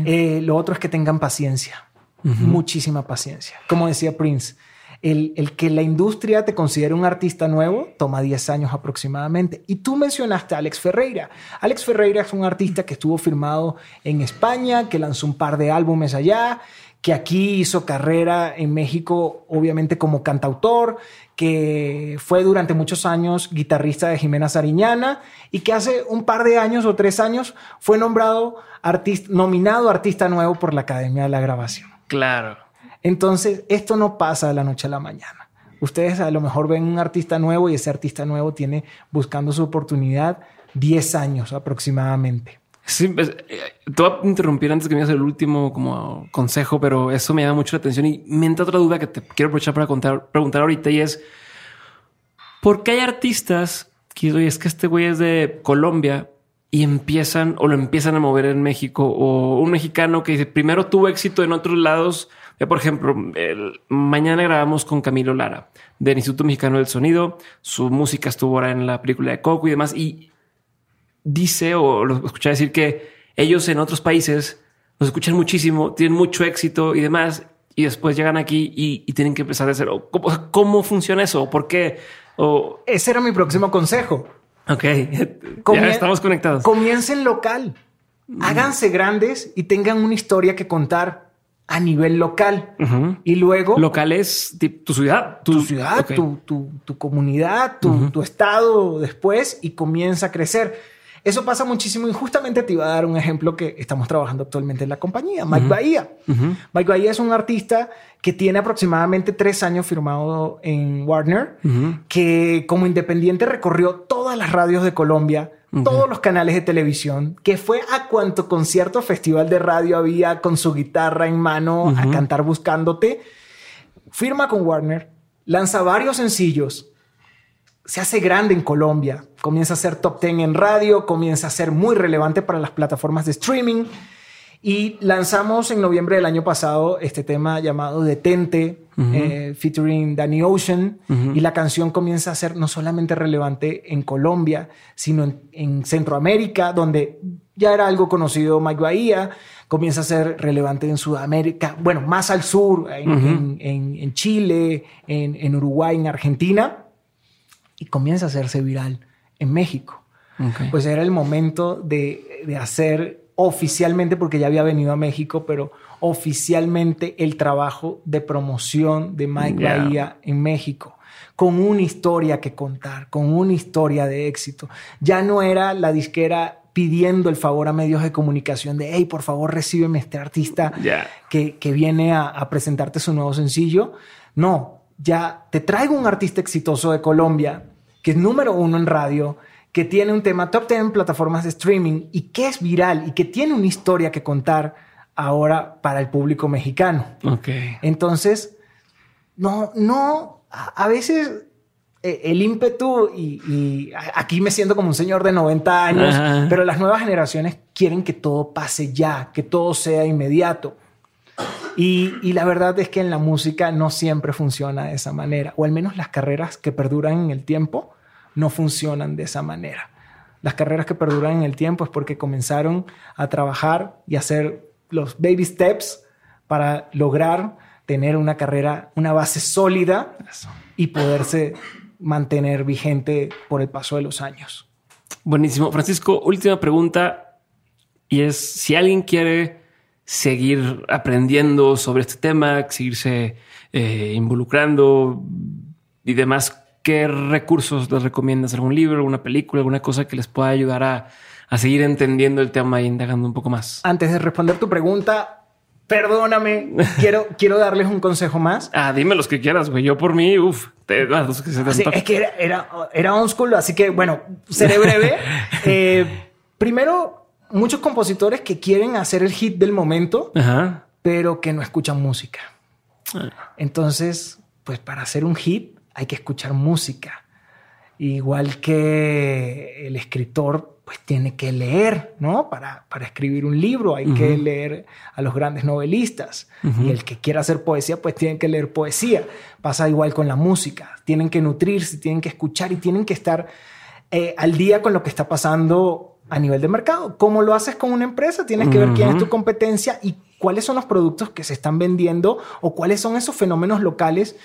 Eh, lo otro es que tengan paciencia, muchísima paciencia. Como decía Prince, el, que la industria te considere un artista nuevo toma 10 años aproximadamente. Y tú mencionaste a Alex Ferreira. Alex Ferreira es un artista que estuvo firmado en España, que lanzó un par de álbumes allá, que aquí hizo carrera en México, obviamente como cantautor, que fue durante muchos años guitarrista de Jimena Sariñana y que hace un par de años o tres años fue nombrado artista, nominado artista nuevo por la Academia de la Grabación. Claro. Entonces, esto no pasa de la noche a la mañana. Ustedes a lo mejor ven un artista nuevo y ese artista nuevo tiene buscando su oportunidad 10 años aproximadamente. Sí, pues, eh, te voy a interrumpir antes que me hagas el último como consejo, pero eso me llama mucho la atención y me entra otra duda que te quiero aprovechar para contar, preguntar ahorita y es ¿por qué hay artistas que es que este güey es de Colombia y empiezan o lo empiezan a mover en México o un mexicano que primero tuvo éxito en otros lados? Por ejemplo, mañana grabamos con Camilo Lara del Instituto Mexicano del Sonido. Su música estuvo ahora en la película de Coco y demás. Y dice o lo escuché decir que ellos en otros países los escuchan muchísimo, tienen mucho éxito y demás, y después llegan aquí y, tienen que empezar de cero. ¿Cómo, ¿Cómo, funciona eso? ¿Por qué? O... Ese era mi próximo consejo. Ok, ya estamos conectados. Comiencen local, mm. háganse grandes y tengan una historia que contar a nivel local. Y luego... Local es tu ciudad. Tu, ciudad, tu, tu, comunidad, tu, estado después y comienza a crecer. Eso pasa muchísimo y justamente te iba a dar un ejemplo que estamos trabajando actualmente en la compañía, Mike Bahía. Mike Bahía es un artista que tiene aproximadamente tres años firmado en Warner, que como independiente recorrió todas las radios de Colombia, todos los canales de televisión, que fue a cuanto concierto festival de radio había con su guitarra en mano a cantar buscándote. Firma con Warner, lanza varios sencillos, se hace grande en Colombia, comienza a ser top 10 en radio, comienza a ser muy relevante para las plataformas de streaming Y lanzamos en noviembre del año pasado este tema llamado Detente, eh, featuring Danny Ocean. Y la canción comienza a ser no solamente relevante en Colombia, sino en, en, Centroamérica, donde ya era algo conocido Mike Bahía. Comienza a ser relevante en Sudamérica, bueno, más al sur, en, en, en Chile, en, Uruguay, en Argentina. Y comienza a hacerse viral en México. Pues era el momento de, de hacer oficialmente, porque ya había venido a México, pero oficialmente el trabajo de promoción de Mike Bahía en México, con una historia que contar, con una historia de éxito. Ya no era la disquera pidiendo el favor a medios de comunicación de, hey, por favor, recíbeme este artista que, que, viene a, a presentarte su nuevo sencillo. No, ya te traigo un artista exitoso de Colombia, que es número uno en radio, que tiene un tema top 10 en plataformas de streaming y que es viral y que tiene una historia que contar ahora para el público mexicano. Ok. Entonces, no, no, a veces eh, el ímpetu y, aquí me siento como un señor de 90 años, pero las nuevas generaciones quieren que todo pase ya, que todo sea inmediato. Y, y, la verdad es que en la música no siempre funciona de esa manera, o al menos las carreras que perduran en el tiempo no funcionan de esa manera. Las carreras que perduran en el tiempo es porque comenzaron a trabajar y hacer los baby steps para lograr tener una carrera, una base sólida y poderse mantener vigente por el paso de los años. Buenísimo. Francisco, última pregunta y es si alguien quiere seguir aprendiendo sobre este tema, seguirse eh, involucrando y demás, ¿qué recursos les recomiendas? ¿Algún libro, alguna película, alguna cosa que les pueda ayudar a, seguir entendiendo el tema y indagando un poco más? Antes de responder tu pregunta, perdóname, quiero, quiero darles un consejo más. Ah, dime los que quieras, güey. Yo por mí, uff, te los que se te Es que era, era, era on school, así que bueno, seré breve. Eh, primero, muchos compositores que quieren hacer el hit del momento, pero que no escuchan música. Ah. Entonces, pues para hacer un hit hay que escuchar música. Igual que el escritor, pues tiene que leer, ¿no? Para, para escribir un libro hay que leer a los grandes novelistas. Y el que quiera hacer poesía, pues tiene que leer poesía. Pasa igual con la música. Tienen que nutrirse, tienen que escuchar y tienen que estar eh, al día con lo que está pasando a nivel de mercado. ¿Cómo lo haces con una empresa? Tienes que ver quién es tu competencia y cuáles son los productos que se están vendiendo o cuáles son esos fenómenos locales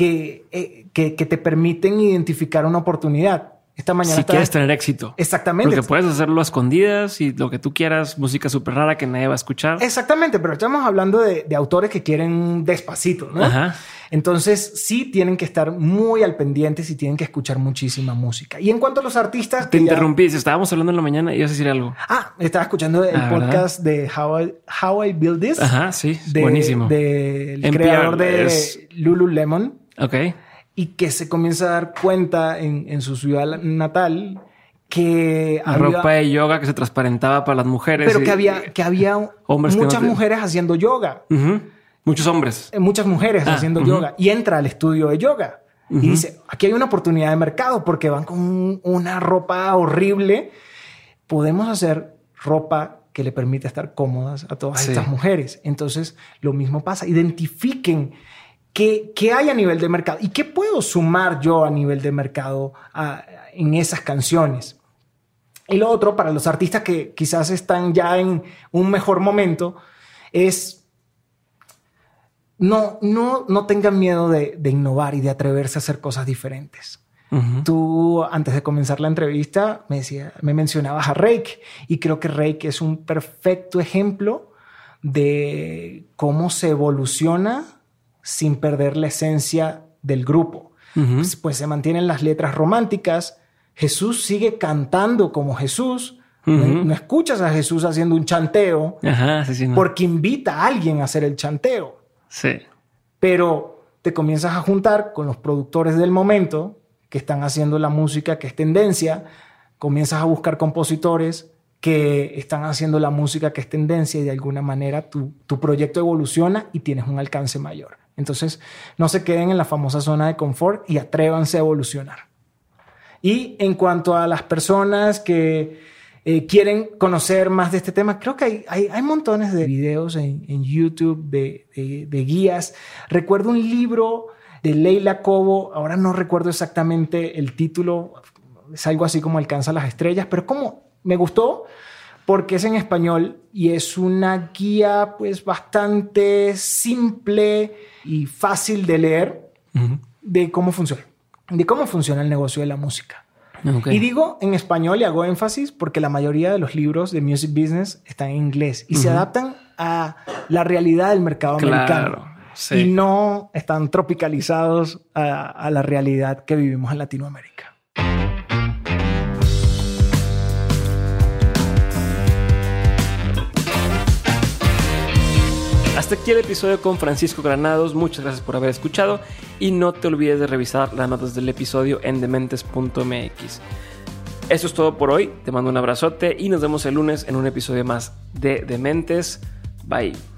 eh, que, que, te permiten identificar una oportunidad. Esta mañana. Si quieres tener éxito. Exactamente. Porque puedes hacerlo a escondidas y lo que tú quieras, música súper rara que nadie va a escuchar. Exactamente, pero estamos hablando de, de autores que quieren despacito, ¿no? Ajá. Entonces, sí tienen que estar muy al pendiente y tienen que escuchar muchísima música. Y en cuanto a los artistas. Te interrumpí, estábamos hablando en la mañana y ibas a decir algo. Ah, estaba escuchando el ah, podcast de How I, How I Build This. Ajá, sí, buenísimo. Del creador de Lululemon. Ok. Y que se comienza a dar cuenta en, su ciudad natal que la ropa de yoga que se transparentaba para las mujeres. Pero que había, que había muchas mujeres haciendo yoga. Muchos hombres. Eh, muchas mujeres ah, haciendo yoga. Y entra al estudio de yoga. Y dice, aquí hay una oportunidad de mercado porque van con una ropa horrible. Podemos hacer ropa que le permite estar cómodas a todas estas mujeres. Entonces, lo mismo pasa. Identifiquen ¿Qué, hay a nivel de mercado? ¿Y qué puedo sumar yo a nivel de mercado en esas canciones? Y lo otro, para los artistas que quizás están ya en un mejor momento, es no, no, no tengan miedo de, innovar y de atreverse a hacer cosas diferentes. Tú, antes de comenzar la entrevista, me, decía, me mencionabas a Rake y creo que Rake es un perfecto ejemplo de cómo se evoluciona sin perder la esencia del grupo. Pues, pues, se mantienen las letras románticas. Jesús sigue cantando como Jesús. no, escuchas a Jesús haciendo un chanteo porque invita a alguien a hacer el chanteo. Sí. Pero te comienzas a juntar con los productores del momento que están haciendo la música que es tendencia. Comienzas a buscar compositores que están haciendo la música que es tendencia y de alguna manera tu, tu proyecto evoluciona y tienes un alcance mayor. Entonces, no se queden en la famosa zona de confort y atrévanse a evolucionar. Y en cuanto a las personas que eh, quieren conocer más de este tema, creo que hay, hay, hay montones de videos en, en YouTube, de, de, guías. Recuerdo un libro de Leila Cobo, ahora no recuerdo exactamente el título, es algo así como Alcanza las Estrellas, pero como me gustó porque es en español y es una guía pues bastante simple y fácil de leer uh -huh. de cómo funciona, de cómo funciona el negocio de la música. Okay. Y digo en español y hago énfasis porque la mayoría de los libros de music business están en inglés y uh -huh. se adaptan a la realidad del mercado claro, americano. Sí. Y no están tropicalizados a, a la realidad que vivimos en Latinoamérica. Hasta aquí el episodio con Francisco Granados. Muchas gracias por haber escuchado y no te olvides de revisar las notas del episodio en dementes.mx. Eso es todo por hoy. Te mando un abrazote y nos vemos el lunes en un episodio más de Dementes. Bye.